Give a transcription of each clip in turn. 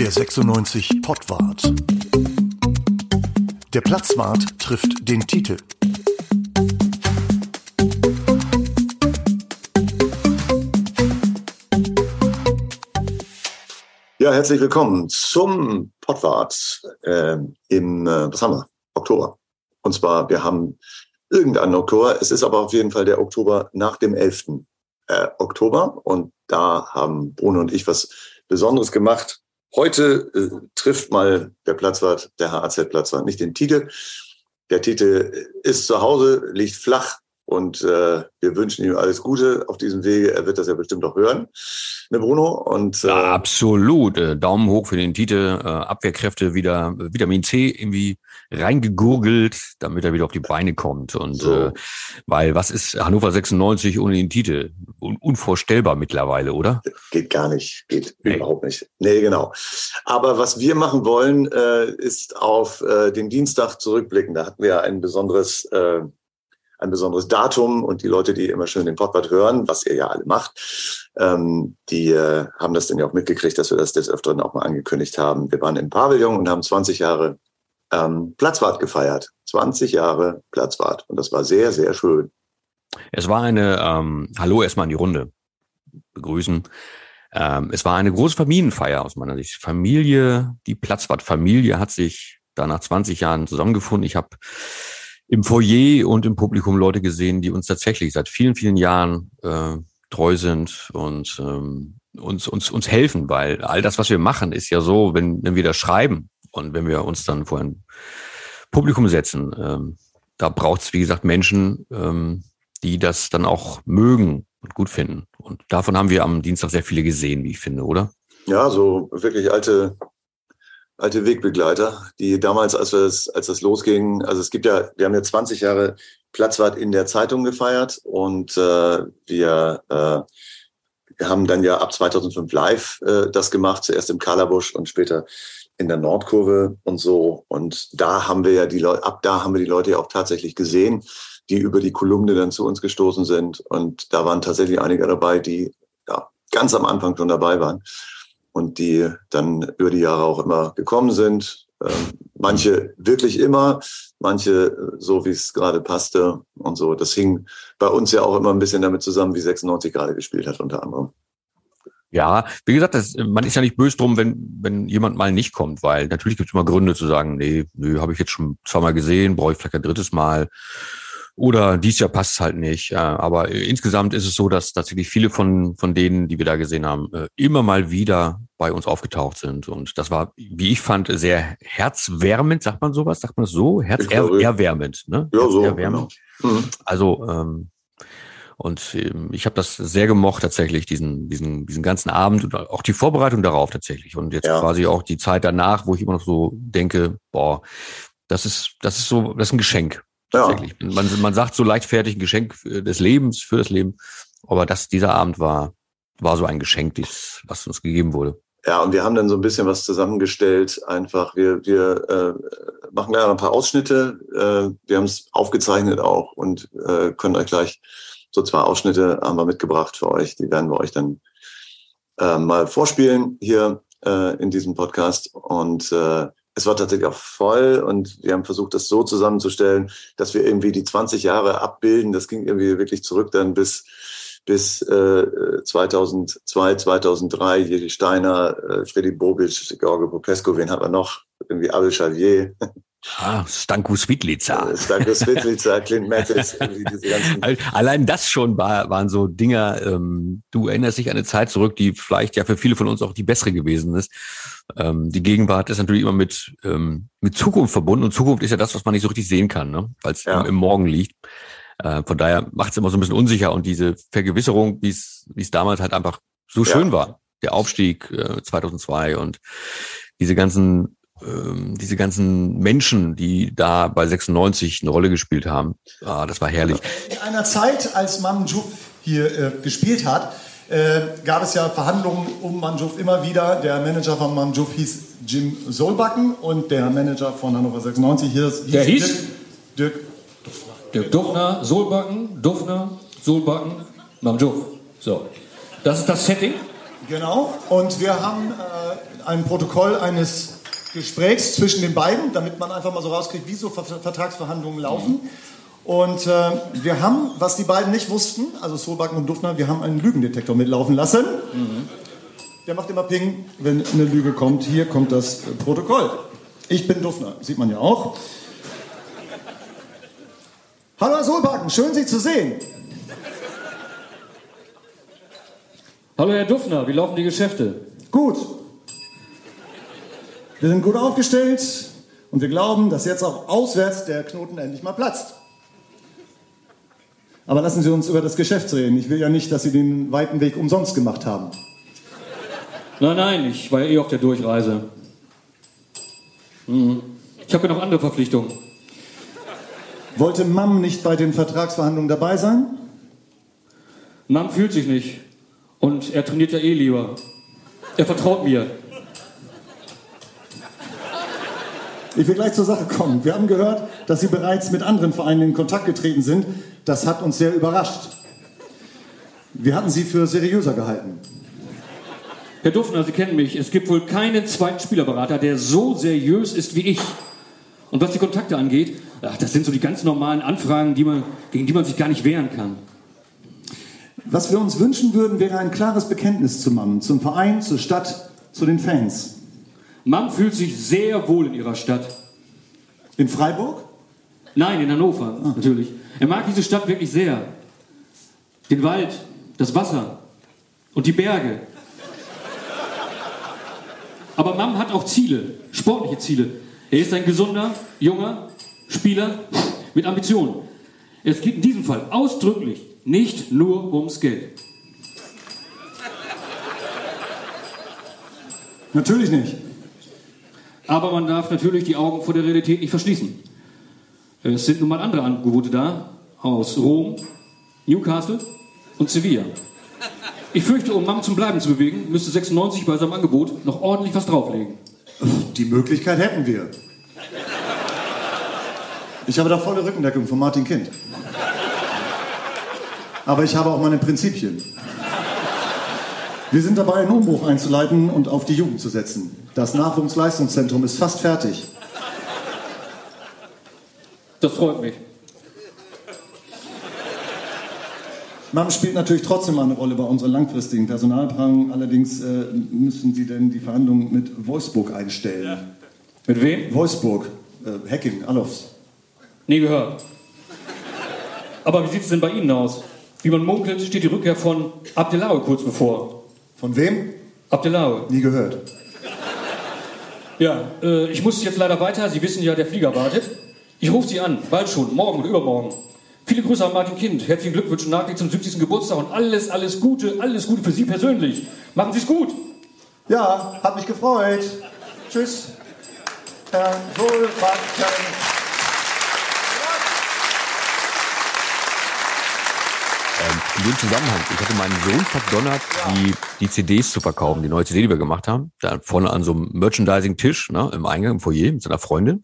Der 96 Pottwart. Der Platzwart trifft den Titel. Ja, herzlich willkommen zum Pottwart äh, im, äh, was haben wir? Oktober. Und zwar, wir haben irgendeinen Oktober. Es ist aber auf jeden Fall der Oktober nach dem 11. Äh, Oktober. Und da haben Bruno und ich was Besonderes gemacht. Heute äh, trifft mal der Platzwart, der HAZ-Platzwart, nicht den Titel. Der Titel ist zu Hause, liegt flach und äh, wir wünschen ihm alles Gute auf diesem Wege. Er wird das ja bestimmt auch hören, ne Bruno? Und, äh, ja, absolut. Äh, Daumen hoch für den Titel. Äh, Abwehrkräfte wieder Vitamin C irgendwie reingegurgelt, damit er wieder auf die Beine kommt. Und so. äh, weil was ist Hannover 96 ohne den Titel? Un unvorstellbar mittlerweile, oder? Geht gar nicht. Geht nee. überhaupt nicht. Nee, genau. Aber was wir machen wollen, äh, ist auf äh, den Dienstag zurückblicken. Da hatten wir ein besonderes äh, ein besonderes Datum und die Leute, die immer schön den Podcast hören, was ihr ja alle macht, ähm, die äh, haben das dann ja auch mitgekriegt, dass wir das des Öfteren auch mal angekündigt haben. Wir waren im Pavillon und haben 20 Jahre ähm, Platzwart gefeiert. 20 Jahre Platzwart und das war sehr, sehr schön. Es war eine, ähm, hallo erstmal in die Runde, begrüßen. Ähm, es war eine große Familienfeier aus meiner Sicht. Familie, die Platzwart-Familie hat sich da nach 20 Jahren zusammengefunden. Ich habe im Foyer und im Publikum Leute gesehen, die uns tatsächlich seit vielen, vielen Jahren äh, treu sind und ähm, uns, uns, uns helfen, weil all das, was wir machen, ist ja so, wenn, wenn wir das schreiben und wenn wir uns dann vor ein Publikum setzen, ähm, da braucht es, wie gesagt, Menschen, ähm, die das dann auch mögen und gut finden. Und davon haben wir am Dienstag sehr viele gesehen, wie ich finde, oder? Ja, so wirklich alte alte Wegbegleiter, die damals, als, das, als das losging, also es gibt ja, wir haben ja 20 Jahre Platzwart in der Zeitung gefeiert und äh, wir, äh, wir haben dann ja ab 2005 live äh, das gemacht, zuerst im Kalabusch und später in der Nordkurve und so. Und da haben wir ja die Leute, ab da haben wir die Leute ja auch tatsächlich gesehen, die über die Kolumne dann zu uns gestoßen sind. Und da waren tatsächlich einige dabei, die ja, ganz am Anfang schon dabei waren und die dann über die Jahre auch immer gekommen sind. Ähm, manche wirklich immer, manche so, wie es gerade passte und so. Das hing bei uns ja auch immer ein bisschen damit zusammen, wie 96 gerade gespielt hat, unter anderem. Ja, wie gesagt, das, man ist ja nicht böse drum, wenn, wenn jemand mal nicht kommt, weil natürlich gibt es immer Gründe zu sagen, nee, nö, habe ich jetzt schon zweimal gesehen, brauche ich vielleicht ein drittes Mal. Oder dies Jahr passt es halt nicht. Aber insgesamt ist es so, dass tatsächlich viele von, von denen, die wir da gesehen haben, äh, immer mal wieder bei uns aufgetaucht sind. Und das war, wie ich fand, sehr herzwärmend, sagt man sowas? Sagt man das so? Herzerwärmend, ne? Ja, so. Genau. Mhm. Also, ähm, und ähm, ich habe das sehr gemocht tatsächlich, diesen, diesen, diesen ganzen Abend und auch die Vorbereitung darauf tatsächlich. Und jetzt ja. quasi auch die Zeit danach, wo ich immer noch so denke, boah, das ist, das ist so, das ist ein Geschenk. Tatsächlich. Ja. Man, man sagt so leichtfertig ein Geschenk des Lebens, für das Leben. Aber das, dieser Abend war, war so ein Geschenk, dies, was uns gegeben wurde. Ja, und wir haben dann so ein bisschen was zusammengestellt. Einfach, wir, wir äh, machen gleich ein paar Ausschnitte. Äh, wir haben es aufgezeichnet auch und äh, können euch gleich so zwei Ausschnitte haben wir mitgebracht für euch. Die werden wir euch dann äh, mal vorspielen hier äh, in diesem Podcast. Und äh, es war tatsächlich auch voll und wir haben versucht, das so zusammenzustellen, dass wir irgendwie die 20 Jahre abbilden. Das ging irgendwie wirklich zurück dann bis bis äh, 2002, 2003, Jiri Steiner, äh, Freddy Bobic, George Popesco, wen hat er noch? Irgendwie Abel Xavier. Ah, Stanko Svitlica. Äh, Stanko Svitlica, Clint Mathis. Allein das schon war, waren so Dinger, ähm, du erinnerst dich an eine Zeit zurück, die vielleicht ja für viele von uns auch die bessere gewesen ist. Ähm, die Gegenwart ist natürlich immer mit, ähm, mit Zukunft verbunden und Zukunft ist ja das, was man nicht so richtig sehen kann, ne? weil es ja. im, im Morgen liegt. Äh, von daher macht es immer so ein bisschen unsicher und diese Vergewisserung, wie es wie es damals halt einfach so schön ja. war, der Aufstieg äh, 2002 und diese ganzen ähm, diese ganzen Menschen, die da bei 96 eine Rolle gespielt haben, ah, das war herrlich. In einer Zeit, als Mamjouf hier äh, gespielt hat, äh, gab es ja Verhandlungen um Manjuf immer wieder. Der Manager von Manjuf hieß Jim Solbacken und der Manager von Hannover 96 hieß, hieß der hieß Dirk, Dirk Dirk Dufner, Solbacken, Dufner, Solbacken, Mamjuf. So, das ist das Setting. Genau. Und wir haben äh, ein Protokoll eines Gesprächs zwischen den beiden, damit man einfach mal so rauskriegt, wie so Vertragsverhandlungen laufen. Und äh, wir haben, was die beiden nicht wussten, also Solbacken und Duftner, wir haben einen Lügendetektor mitlaufen lassen. Mhm. Der macht immer Ping, wenn eine Lüge kommt. Hier kommt das Protokoll. Ich bin Duftner, sieht man ja auch. Hallo Herr Solbacken, schön Sie zu sehen. Hallo Herr Duffner, wie laufen die Geschäfte? Gut. Wir sind gut aufgestellt und wir glauben, dass jetzt auch auswärts der Knoten endlich mal platzt. Aber lassen Sie uns über das Geschäft reden. Ich will ja nicht, dass Sie den weiten Weg umsonst gemacht haben. Nein, nein, ich war ja eh auf der Durchreise. Mhm. Ich habe ja noch andere Verpflichtungen. Wollte Mam nicht bei den Vertragsverhandlungen dabei sein? Mam fühlt sich nicht. Und er trainiert ja eh lieber. Er vertraut mir. Ich will gleich zur Sache kommen. Wir haben gehört, dass Sie bereits mit anderen Vereinen in Kontakt getreten sind. Das hat uns sehr überrascht. Wir hatten Sie für seriöser gehalten. Herr Duffner, Sie kennen mich. Es gibt wohl keinen zweiten Spielerberater, der so seriös ist wie ich. Und was die Kontakte angeht, ach, das sind so die ganz normalen Anfragen, die man, gegen die man sich gar nicht wehren kann. Was wir uns wünschen würden, wäre ein klares Bekenntnis zu Mann, zum Verein, zur Stadt, zu den Fans. Mann fühlt sich sehr wohl in ihrer Stadt. In Freiburg? Nein, in Hannover, ah. natürlich. Er mag diese Stadt wirklich sehr. Den Wald, das Wasser und die Berge. Aber Mam hat auch Ziele, sportliche Ziele. Er ist ein gesunder, junger Spieler mit Ambitionen. Es geht in diesem Fall ausdrücklich nicht nur ums Geld. Natürlich nicht. Aber man darf natürlich die Augen vor der Realität nicht verschließen. Es sind nun mal andere Angebote da aus Rom, Newcastle und Sevilla. Ich fürchte, um Mang zum Bleiben zu bewegen, müsste 96 bei seinem Angebot noch ordentlich was drauflegen. Die Möglichkeit hätten wir. Ich habe da volle Rückendeckung von Martin Kind. Aber ich habe auch meine Prinzipien. Wir sind dabei, einen Umbruch einzuleiten und auf die Jugend zu setzen. Das Nachwuchsleistungszentrum ist fast fertig. Das freut mich. MAM spielt natürlich trotzdem eine Rolle bei unseren langfristigen Personalplanungen. Allerdings äh, müssen Sie denn die Verhandlungen mit Wolfsburg einstellen. Ja. Mit wem? Wolfsburg. Äh, Hacking, Alofs. Nie gehört. Aber wie sieht es denn bei Ihnen aus? Wie man munkelt, steht die Rückkehr von Abdelaue kurz bevor. Von wem? Abdelaue. Nie gehört. Ja, äh, ich muss jetzt leider weiter. Sie wissen ja, der Flieger wartet. Ich rufe Sie an, bald schon, morgen oder übermorgen. Viele Grüße an Martin Kind. Herzlichen Glückwunsch nachträglich zum 70. Geburtstag und alles, alles Gute, alles Gute für Sie persönlich. Machen Sie es gut. Ja, hat mich gefreut. Tschüss. Herr Solbakken. In dem Zusammenhang, ich hatte meinen Sohn verdonnert, die, die CDs zu verkaufen, die neue CD, die wir gemacht haben, da vorne an so einem Merchandising-Tisch, ne, im Eingang, im Foyer mit seiner Freundin.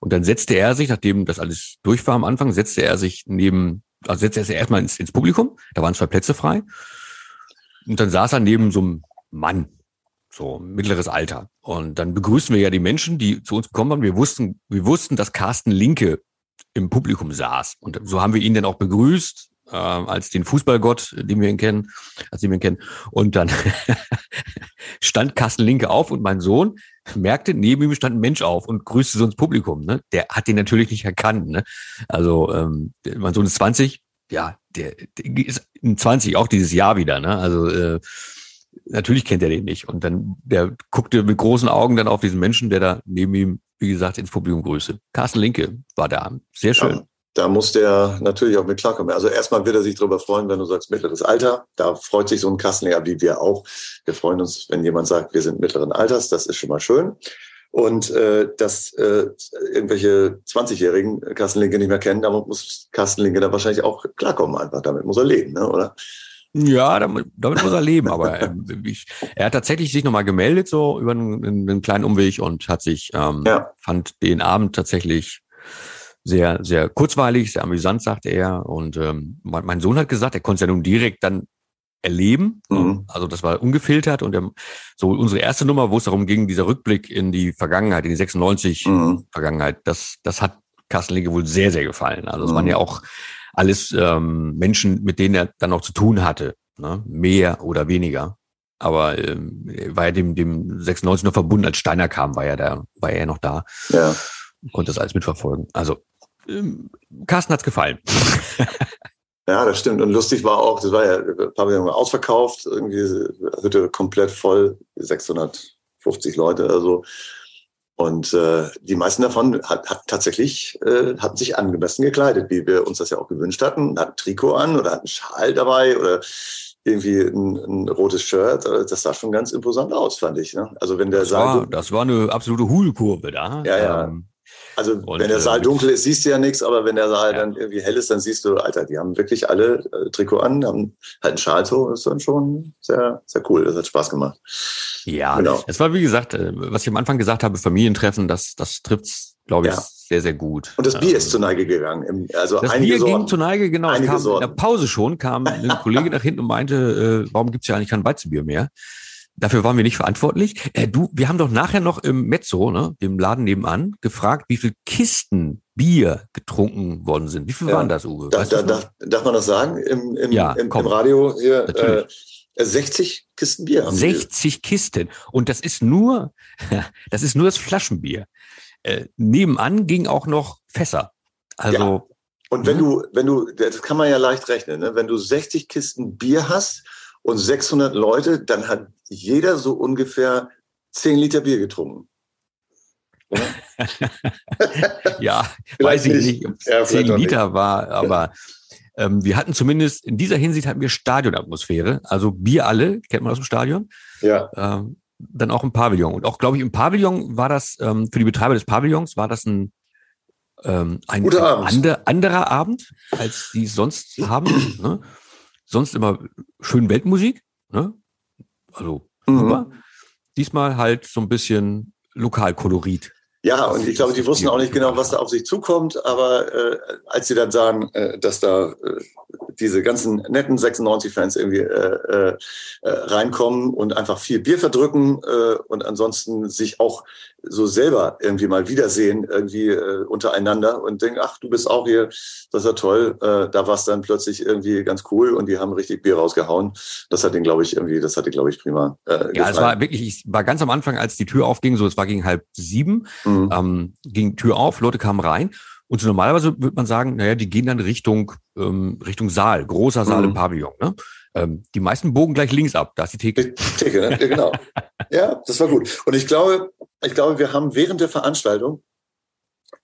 Und dann setzte er sich, nachdem das alles durch war am Anfang, setzte er sich neben, also setzte er sich erstmal ins, ins Publikum, da waren zwei Plätze frei. Und dann saß er neben so einem Mann, so mittleres Alter. Und dann begrüßten wir ja die Menschen, die zu uns gekommen waren. Wir wussten, wir wussten, dass Carsten Linke im Publikum saß. Und so haben wir ihn dann auch begrüßt äh, als den Fußballgott, den wir ihn kennen, als den wir ihn kennen. Und dann stand Carsten Linke auf und mein Sohn merkte, neben ihm stand ein Mensch auf und grüßte so ins Publikum. Ne? Der hat den natürlich nicht erkannt. Ne? Also ähm, mein Sohn ist 20, ja, der, der ist 20 auch dieses Jahr wieder. Ne? Also äh, natürlich kennt er den nicht. Und dann der guckte mit großen Augen dann auf diesen Menschen, der da neben ihm, wie gesagt, ins Publikum grüßte. Carsten Linke war da. Sehr schön. Ja da muss der natürlich auch mit klarkommen. Also erstmal wird er sich darüber freuen, wenn du sagst mittleres Alter. Da freut sich so ein Kassenleger wie wir auch. Wir freuen uns, wenn jemand sagt, wir sind mittleren Alters. Das ist schon mal schön. Und äh, dass äh, irgendwelche 20-jährigen Kassenlinke nicht mehr kennen, damit muss Kassenlinke da wahrscheinlich auch klarkommen einfach. Damit muss er leben, ne? oder? Ja, damit, damit muss er leben, aber äh, ich, er hat tatsächlich sich nochmal gemeldet, so über einen, einen, kleinen Umweg und hat sich, ähm, ja. fand den Abend tatsächlich sehr, sehr kurzweilig, sehr amüsant, sagte er. Und ähm, mein Sohn hat gesagt, er konnte es ja nun direkt dann erleben. Mhm. Also das war ungefiltert und der, so unsere erste Nummer, wo es darum ging, dieser Rückblick in die Vergangenheit, in die 96 Mhm. Vergangenheit, das, das hat Carsten Linke wohl sehr, sehr gefallen. Also es Mhm. waren ja auch alles ähm, Menschen, mit denen er dann auch zu tun hatte, ne? mehr oder weniger. Aber ähm, er war ja dem, dem 96 noch verbunden, als Steiner kam, war er da, war er noch da, Ja. konnte das alles mitverfolgen. Also ähm, Carsten hat's gefallen. Ja, das stimmt. Und lustig war auch, das war ja Pavillon ausverkauft, irgendwie Hütte komplett voll, 650 Leute oder so. Und äh, die meisten davon hat, hat tatsächlich äh, hatten sich angemessen gekleidet, wie wir uns das ja auch gewünscht hatten. Hatten ein Trikot an oder hatten einen Schal dabei oder irgendwie ein, ein rotes Shirt. Also Das sah schon ganz imposant aus, fand ich. Ne? Also wenn der Das Saal, war, das war eine absolute Hulkurve da. Ja, ja. Ähm, also und, wenn der äh, Saal dunkel ist, siehst du ja nichts, aber wenn der Saal Ja. dann irgendwie hell ist, dann siehst du, Alter, die haben wirklich alle äh, Trikot an, haben halt einen Schal so, ist dann schon sehr, sehr cool. Das hat Spaß gemacht. Ja, Genau. es war wie gesagt, äh, was ich am Anfang gesagt habe, Familientreffen, das, das trifft's, glaube ich, Ja. sehr, sehr gut. Und das Bier Ähm, ist zur Neige gegangen. Also Das Bier ging Sorten. zur Neige, genau. Kam in der Pause schon, kam ein Kollege nach hinten und meinte, äh, warum gibt's ja eigentlich kein Weizenbier mehr? Dafür waren wir nicht verantwortlich. Äh, du, wir haben doch nachher noch im Mezzo, ne, dem Laden nebenan, gefragt, wie viel Kisten Bier getrunken worden sind. Wie viel Ja. waren das, Uwe? Da, da, da, darf man das sagen? Im, im, Ja, im, im Radio hier äh, Natürlich. 60 Kisten Bier. haben die. 60 Kisten. Und das ist nur, das ist nur das Flaschenbier. Äh, nebenan ging auch noch Fässer. Also, Und wenn Mhm. du, wenn du, das kann man ja leicht rechnen, ne? wenn du 60 Kisten Bier hast und 600 Leute, dann hat jeder so ungefähr 10 Liter Bier getrunken. Ja, weiß ich nicht. nicht, ob es Ja, vielleicht 10 auch Liter war, aber ähm, wir hatten zumindest, in dieser Hinsicht hatten wir Stadionatmosphäre. Also Bier alle, kennt man aus dem Stadion. Ja, Ähm, dann auch im Pavillon. Und auch, glaube ich, im Pavillon war das, ähm, für die Betreiber des Pavillons war das ein, ähm, ein, ein Abend. ander, anderer Abend, als die es sonst haben. Ne? Sonst immer schön Weltmusik. Ne? Also Mhm. super. Diesmal halt so ein bisschen Lokalkolorit. Ja, und ich glaube, die wussten auch nicht genau, was da auf sich zukommt, aber äh, als sie dann sahen, äh, dass da äh, diese ganzen netten 96-Fans irgendwie äh, äh, äh, reinkommen und einfach viel Bier verdrücken äh, und ansonsten sich auch so selber irgendwie mal wiedersehen, irgendwie äh, untereinander und denken, ach, du bist auch hier, das ist ja toll. Äh, da war es dann plötzlich irgendwie ganz cool und die haben richtig Bier rausgehauen. Das hat den, glaube ich, irgendwie, das hat den, glaube ich, prima äh, Ja, es gefallen. war wirklich, ich war ganz am Anfang, als die Tür aufging, so es war gegen halb sieben, Mhm. Ähm, ging Tür auf, Leute kamen rein. Und so normalerweise würde man sagen, naja, die gehen dann Richtung, ähm, Richtung Saal, großer Saal Mhm. im Pavillon. Ne? Ähm, die meisten bogen gleich links ab, da ist die Theke. Theke, ne? Ja, genau. Ja, das war gut. Und ich glaube, ich glaube, wir haben während der Veranstaltung,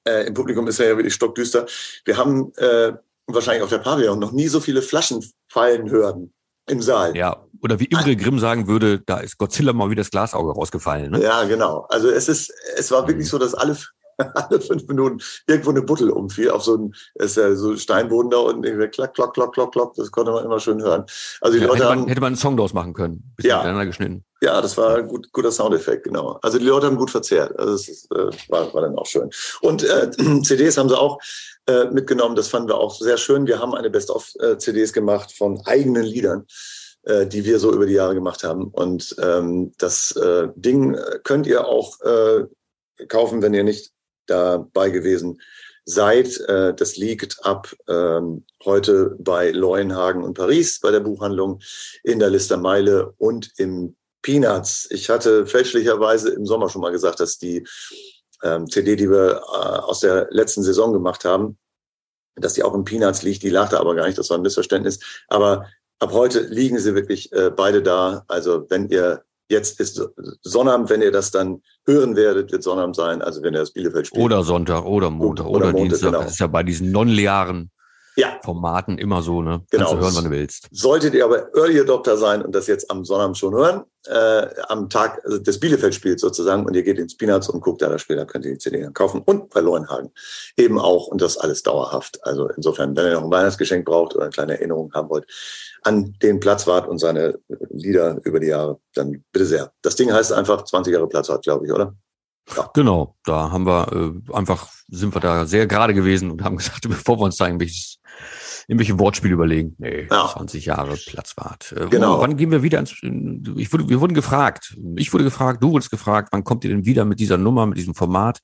äh, im Publikum ist ja wirklich stockdüster, wir haben äh, wahrscheinlich auf der Pavillon noch nie so viele Flaschen fallen hören im Saal. Ja, oder wie Imre Grimm sagen würde, da ist Godzilla mal wie das Glasauge rausgefallen. Ne? Ja, genau. Also es ist, es war wirklich Mhm. so, dass alle, alle fünf Minuten irgendwo eine Buttel umfiel auf so ein, ist ja so Steinboden da unten, irgendwie klack, klack, klack, klack, klack, das konnte man immer schön hören. Also die Ja, Leute hätte, haben, man, hätte man einen Song draus machen können. Bisschen Ja. geschnitten. Ja, das war ein gut, guter Soundeffekt, genau. Also die Leute haben gut verzehrt. Also es ist, äh, war, war dann auch schön. Und äh, CDs haben sie auch äh, mitgenommen. Das fanden wir auch sehr schön. Wir haben eine Best-of-CDs gemacht von eigenen Liedern, äh, die wir so über die Jahre gemacht haben. Und ähm, das äh, Ding könnt ihr auch äh, kaufen, wenn ihr nicht dabei gewesen seid. Äh, das liegt ab ähm, heute bei Leuenhagen und Paris bei der Buchhandlung in der Listermeile und im Peanuts. Ich hatte fälschlicherweise im Sommer schon mal gesagt, dass die ähm, CD, die wir äh, aus der letzten Saison gemacht haben, dass die auch im Peanuts liegt. Die lag da aber gar nicht, das war ein Missverständnis. Aber ab heute liegen sie wirklich äh, beide da. Also wenn ihr jetzt ist Sonnabend, wenn ihr das dann hören werdet, wird Sonnabend sein. Also wenn ihr das Bielefeld spielt. Oder Sonntag, oder Montag, Oder oder, Montag, Dienstag. genau. Das ist ja bei diesen non-leeren ja, Formaten immer so, ne? Genau. Kannst du hören, wann du willst. Solltet ihr aber Early Adopter sein und das jetzt am Sonnabend schon hören, äh, am Tag also des Bielefeld-Spiels sozusagen, und ihr geht ins Peanuts und guckt da das Spiel, dann könnt ihr die CD dann kaufen. Und bei Leuenhagen eben auch. Und das alles dauerhaft. Also insofern, wenn ihr noch ein Weihnachtsgeschenk braucht oder eine kleine Erinnerung haben wollt an den Platzwart und seine Lieder über die Jahre, dann bitte sehr. Das Ding heißt einfach 20 Jahre Platzwart, glaube ich, oder? Genau, da haben wir äh, einfach, sind wir da sehr gerade gewesen und haben gesagt, bevor wir uns da irgendwelches irgendwelche Wortspiele überlegen. Nee, Ja. 20 Jahre Platzwart. Äh, Genau. Wann gehen wir wieder ins, ich wurde, wir wurden gefragt. Ich wurde gefragt, du wurdest gefragt, wann kommt ihr denn wieder mit dieser Nummer, mit diesem Format?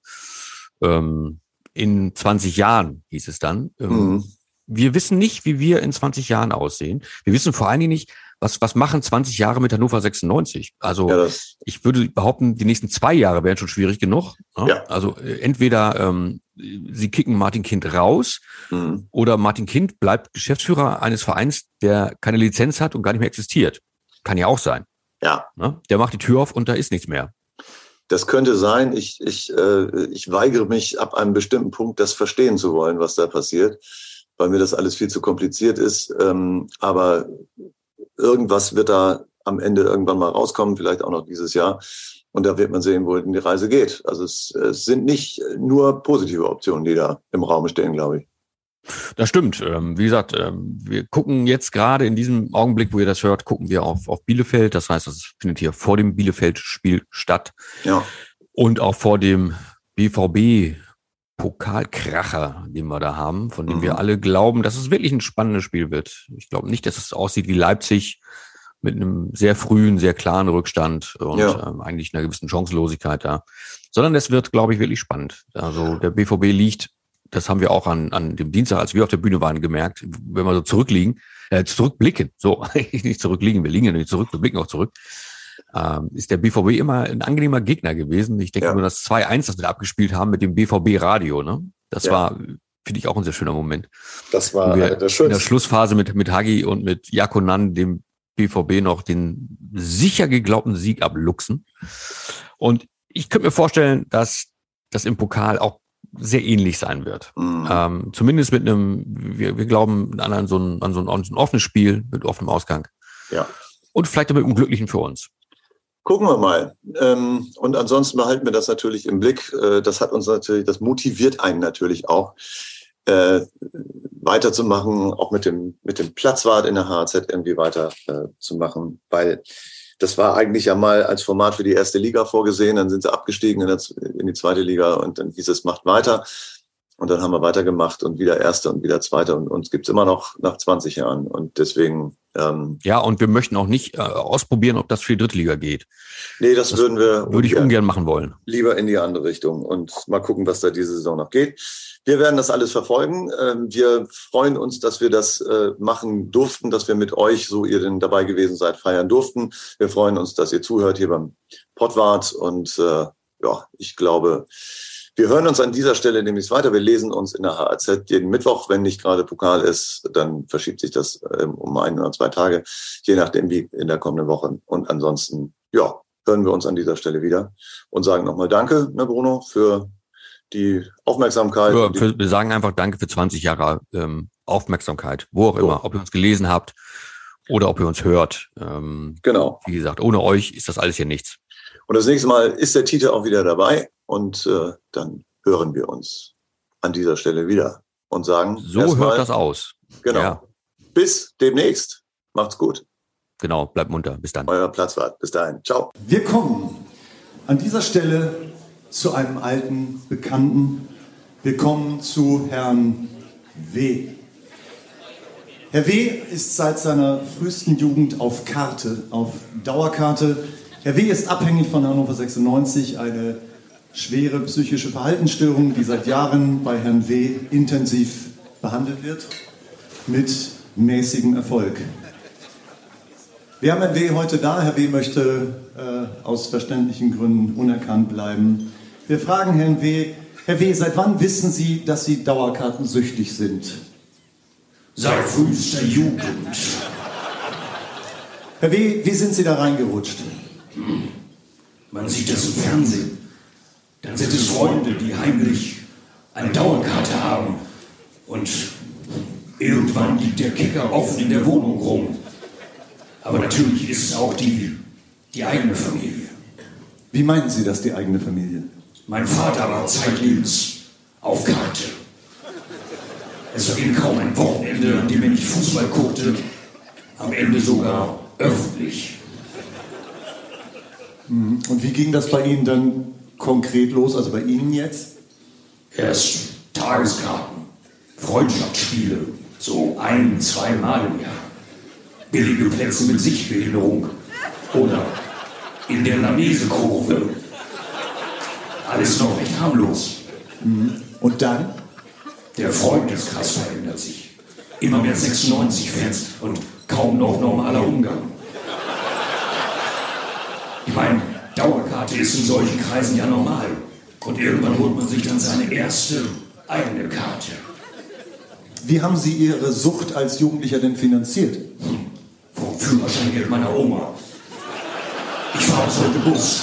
Ähm, in 20 Jahren hieß es dann. Ähm, Mhm. Wir wissen nicht, wie wir in 20 Jahren aussehen. Wir wissen vor allen Dingen nicht, was, was machen 20 Jahre mit Hannover 96? Also, Ja, ich würde behaupten, die nächsten zwei Jahre wären schon schwierig genug. Ne? Ja. Also äh, entweder ähm, sie kicken Martin Kind raus mhm. oder Martin Kind bleibt Geschäftsführer eines Vereins, der keine Lizenz hat und gar nicht mehr existiert. Kann ja auch sein. ja, Ne? Der macht die Tür auf und da ist nichts mehr. das könnte sein. Ich, ich, äh, ich weigere mich ab einem bestimmten Punkt, das verstehen zu wollen, was da passiert, weil mir das alles viel zu kompliziert ist. Ähm, aber irgendwas wird da am Ende irgendwann mal rauskommen, vielleicht auch noch dieses Jahr. Und da wird man sehen, wohin die Reise geht. Also es, es sind nicht nur positive Optionen, die da im Raum stehen, glaube ich. Das stimmt. Ähm, wie gesagt, ähm, wir gucken jetzt gerade in diesem Augenblick, wo ihr das hört, gucken wir auf, auf Bielefeld. Das heißt, das findet hier vor dem Bielefeld-Spiel statt Ja, und auch vor dem BVB Pokalkracher, den wir da haben, von dem Mhm. wir alle glauben, dass es wirklich ein spannendes Spiel wird. Ich glaube nicht, dass es aussieht wie Leipzig mit einem sehr frühen, sehr klaren Rückstand und Ja. ähm, eigentlich einer gewissen Chancenlosigkeit da, sondern es wird, glaube ich, wirklich spannend. Also der BVB liegt, das haben wir auch an, an dem Dienstag, als wir auf der Bühne waren, gemerkt, wenn wir so zurückliegen, äh, zurückblicken, so, nicht zurückliegen, wir liegen ja nicht zurück, wir blicken auch zurück, ähm, ist der BVB immer ein angenehmer Gegner gewesen. Ich denke Ja. nur das 2-1, das wir da abgespielt haben mit dem BVB-Radio, ne? Das Ja. war, finde ich, auch ein sehr schöner Moment. das war wir der in der. Schlussphase mit, mit Hagi und mit Jakonan, dem BVB, noch den sicher geglaubten Sieg abluchsen. Und ich könnte mir vorstellen, dass das im Pokal auch sehr ähnlich sein wird. Mhm. Ähm, zumindest mit einem, wir, wir glauben an, so ein, an so ein, an so ein offenes Spiel mit offenem Ausgang. Ja. Und vielleicht auch mit einem glücklichen für uns. Gucken wir mal. Ähm, und ansonsten behalten wir das natürlich im Blick. Äh, das hat uns natürlich, das motiviert einen natürlich auch, äh, weiterzumachen, auch mit dem, mit dem Platzwart in der HZ irgendwie weiter äh, weil das war eigentlich ja mal als Format für die erste Liga vorgesehen, dann sind sie abgestiegen in, in die zweite Liga und dann hieß es, macht weiter. Und dann haben wir weitergemacht und wieder Erste und wieder Zweite und uns gibt's immer noch nach 20 Jahren. Und deswegen, ähm, Ja, und wir möchten auch nicht äh, ausprobieren, ob das für die Drittliga geht. nee, das, Das würden wir Würde ich ungern- machen wollen. lieber in die andere Richtung und mal gucken, was da diese Saison noch geht. Wir werden das alles verfolgen. Ähm, Wir freuen uns, dass wir das äh, machen durften, dass wir mit euch, so ihr denn dabei gewesen seid, feiern durften. Wir freuen uns, dass ihr zuhört hier beim Pottwart und äh, ja, ich glaube, wir hören uns an dieser Stelle nämlich weiter. Wir lesen uns in der HAZ jeden Mittwoch. Wenn nicht gerade Pokal ist, dann verschiebt sich das ähm, um ein oder zwei Tage, je nachdem wie in der kommenden Woche. Und ansonsten, ja, hören wir uns an dieser Stelle wieder und sagen nochmal Danke, ne Bruno, für die Aufmerksamkeit. Die, für, wir sagen einfach Danke für 20 Jahre ähm, Aufmerksamkeit, wo auch immer, ob ihr uns gelesen habt oder ob ihr uns hört. Ähm, genau. wie gesagt, ohne euch ist das alles hier nichts. Und das nächste Mal ist der Titel auch wieder dabei und äh, dann hören wir uns an dieser Stelle wieder und sagen So hört das aus. Genau. Ja. Bis demnächst. Macht's gut. Genau, bleibt munter. Bis dann. Euer Platzwart. Bis dahin. Ciao. Wir kommen an dieser Stelle zu einem alten Bekannten. Wir kommen zu Herrn W. Herr W. ist seit seiner frühesten Jugend auf Karte, auf Dauerkarte. Herr W. ist abhängig von Hannover 96, eine schwere psychische Verhaltensstörung, die seit Jahren bei Herrn W. intensiv behandelt wird, mit mäßigem Erfolg. Wir haben Herrn W. heute da. Herr W. möchte äh, aus verständlichen Gründen unerkannt bleiben. Wir fragen Herrn W. Herr W., seit wann wissen Sie, dass Sie dauerkartensüchtig sind? Seit frühester Jugend. Herr W., wie sind Sie da reingerutscht? Man sieht das im Fernsehen. Dann sind es Freunde, die heimlich eine Dauerkarte haben. Und irgendwann liegt der Kicker offen in der Wohnung rum. Aber natürlich ist es auch die, die eigene Familie. Wie meinen Sie das, die eigene Familie? Mein Vater war zeitlebens auf Karte. Es verging kaum ein Wochenende, an dem er nicht Fußball guckte. Am Ende sogar öffentlich. Und wie ging das bei Ihnen dann konkret los, also bei Ihnen jetzt? Erst Tageskarten, Freundschaftsspiele, So ein, zweimal im Jahr. Billige Plätze mit Sichtbehinderung. Oder in der Lamese-Kurve. Alles noch recht harmlos. Und dann? Der Freundeskreis verändert sich. Immer mehr 96-Fans und kaum noch normaler Umgang. Ich meine, Dauerkarte ist in solchen Kreisen ja normal. Und irgendwann holt man sich dann seine erste eigene Karte. Wie haben Sie Ihre Sucht als Jugendlicher denn finanziert? Vom Führerscheingeld meiner Oma. Ich fahre bis heute Bus.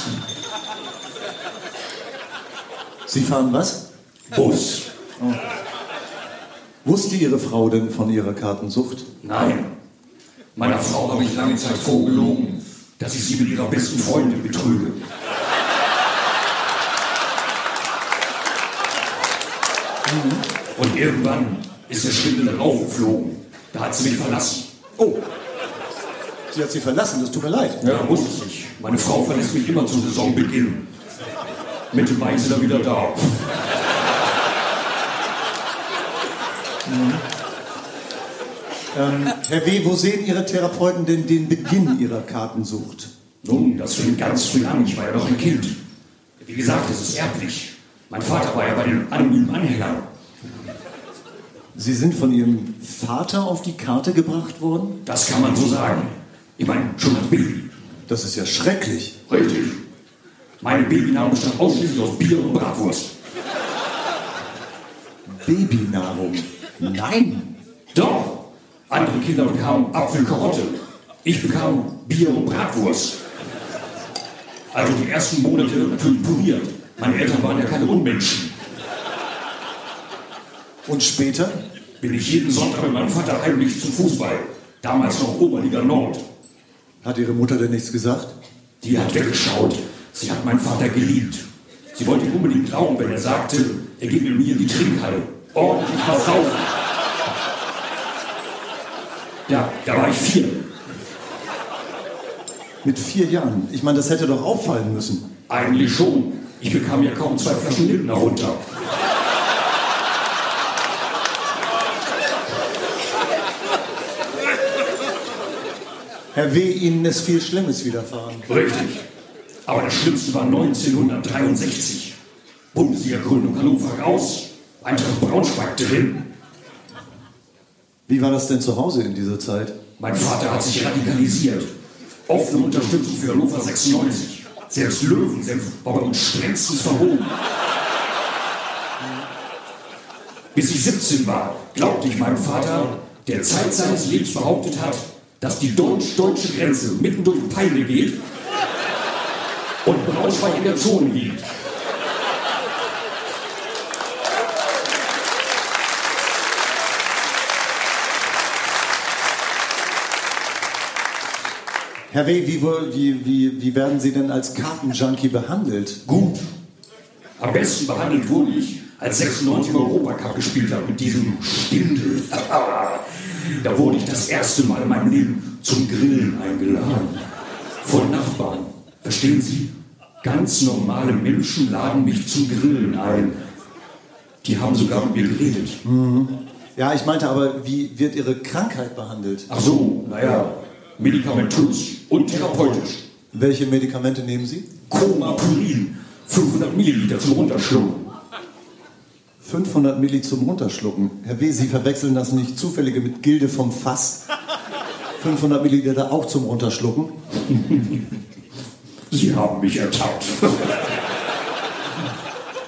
Sie fahren was? Bus. Wusste Ihre Frau denn von Ihrer Kartensucht? Nein. Meiner Frau habe ich lange Zeit vorgelogen, dass ich sie mit ihrer besten Freundin betrüge. Und irgendwann ist der Schwindel dann aufgeflogen. Da hat sie mich verlassen. Oh, sie hat Sie verlassen, das tut mir leid. Ja, muss es nicht. Meine Frau verlässt mich immer zum Saisonbeginn. Mitte Mai ist sie dann wieder da. Ähm, Herr W., wo sehen Ihre Therapeuten denn den Beginn Ihrer Kartensucht? Nun, das fing ganz früh an. Ich war ja noch ein Kind. Wie gesagt, es ist erblich. Mein Vater war ja bei den anonymen Anhängern. Sie sind von Ihrem Vater auf die Karte gebracht worden? Das kann man so sagen. Ich meine, schon als Baby. Das ist ja schrecklich. Richtig. Meine Babynahrung bestand ausschließlich aus Bier und Bratwurst. Babynahrung. Nein. Doch. Andere Kinder bekamen Apfelkarotte. Ich bekam Bier und Bratwurst. Also die ersten Monate natürlich puriert. Meine Eltern waren ja keine Unmenschen. Und später? Bin ich jeden Sonntag mit meinem Vater heimlich zum Fußball. Damals noch Oberliga Nord. Hat Ihre Mutter denn nichts gesagt? Die hat weggeschaut. Sie hat meinen Vater geliebt. Sie wollte ihm unbedingt glauben, wenn er sagte, er mit mir die Trinkhalle. Ordentlich was saufen. Ja, da war ich vier. Mit vier Jahren. Ich meine, das hätte doch auffallen müssen. Eigentlich schon. Ich bekam ja kaum zwei Flaschen Lindner runter. Herr W., Ihnen ist viel Schlimmes widerfahren. Richtig. Aber das Schlimmste war 1963. Bundesliga-Gründung Hannover raus, Eintracht Braunschweig drin. Wie war das denn zu Hause in dieser Zeit? Mein Vater hat sich radikalisiert. Offene Unterstützung für Hannover 96. Selbst Löwensenf war bei uns strengstens verboten. Bis ich 17 war, glaubte ich meinem Vater, der Zeit seines Lebens behauptet hat, dass die deutsch-deutsche Grenze mitten durch Peine geht und Braunschweig in der Zone liegt. Herr W., wie, wie, wie, wie werden Sie denn als Kartenjunkie behandelt? Gut. Am besten behandelt wurde ich, als 96 im Europacup gespielt habe mit diesem Stindel. Da wurde ich das erste Mal in meinem Leben zum Grillen eingeladen. Von Nachbarn. Verstehen Sie? Ganz normale Menschen laden mich zum Grillen ein. Die haben sogar mit mir geredet. Ja, ich meinte aber, wie wird Ihre Krankheit behandelt? Ach so, naja, medikamentös und therapeutisch. Welche Medikamente nehmen Sie? Coma-Purin, 500 Milliliter zum Runterschlucken. 500 Milli zum Runterschlucken. Herr W., Sie verwechseln das nicht zufällige mit Gilde vom Fass. 500 Milliliter auch zum Runterschlucken. Sie haben mich ertappt.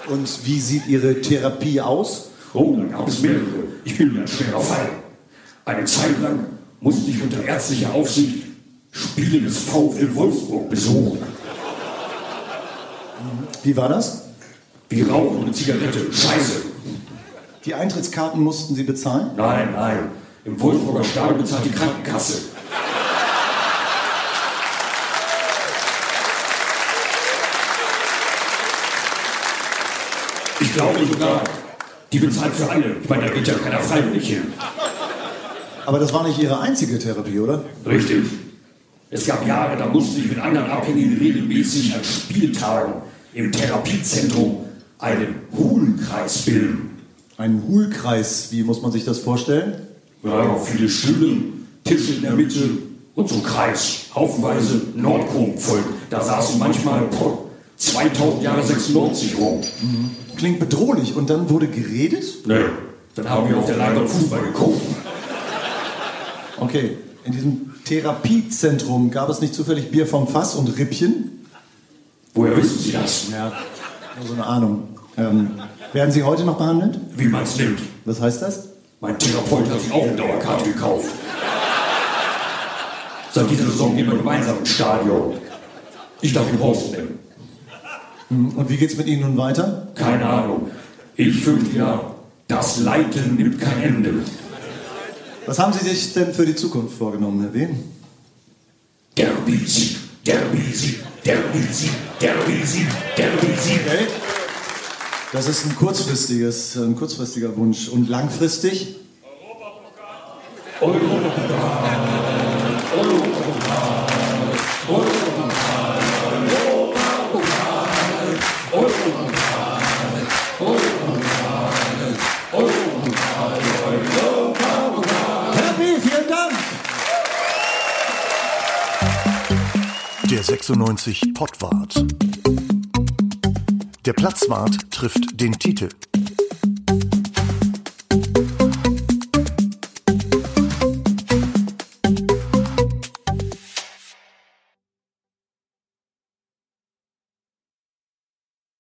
Und wie sieht Ihre Therapie aus? Oh, da gab es mehrere. Ich bin ein schwerer Fall. Eine Zeit lang musste ich unter ärztlicher Aufsicht Spiele des VfL Wolfsburg besuchen. Wie war das? Wie Rauchen und Zigarette. Scheiße. Die Eintrittskarten mussten Sie bezahlen? Nein, nein. Im Wolfsburger Stadion bezahlt die Krankenkasse. Ich glaube sogar, die bezahlt für alle. Ich meine, da geht ja keiner freiwillig hin. Aber das war nicht Ihre einzige Therapie, oder? Richtig. Es gab Jahre, da musste ich mit anderen Abhängigen regelmäßig an Spieltagen im Therapiezentrum einen Hohlkreis bilden. Ein Hohlkreis, wie muss man sich das vorstellen? Ja, viele Stühle, Tische in der Mitte und so ein Kreis. Haufenweise Nordkronenvolk. Da saßen manchmal boah, 2000 Jahre 96 rum. Klingt bedrohlich. Und dann wurde geredet? Nee, dann haben wir auf der Leinwand Fußball geguckt. Okay. In diesem Therapiezentrum gab es nicht zufällig Bier vom Fass und Rippchen? Woher wissen Sie das? Ja. So eine Ahnung. Ähm, werden Sie heute noch behandelt? Wie man es nimmt. Was heißt das? Mein Therapeut hat sich auch eine Dauerkarte gekauft. Seit dieser Saison gehen wir gemeinsam ins Stadion. Ich darf ihn rausnehmen. Hm, Und wie geht's mit Ihnen nun weiter? Keine Ahnung. Ich fürchte ja, das Leiden nimmt kein Ende. Was haben Sie sich denn für die Zukunft vorgenommen, Herr W.? Derby-Sieg, Derby-Sieg, Derby-Sieg, Derby-Sieg, Derby-Sieg. Okay. Das ist ein kurzfristiges, ein kurzfristiger Wunsch. Und langfristig? Herr 96 Pottwart. Der Platzwart trifft den Titel.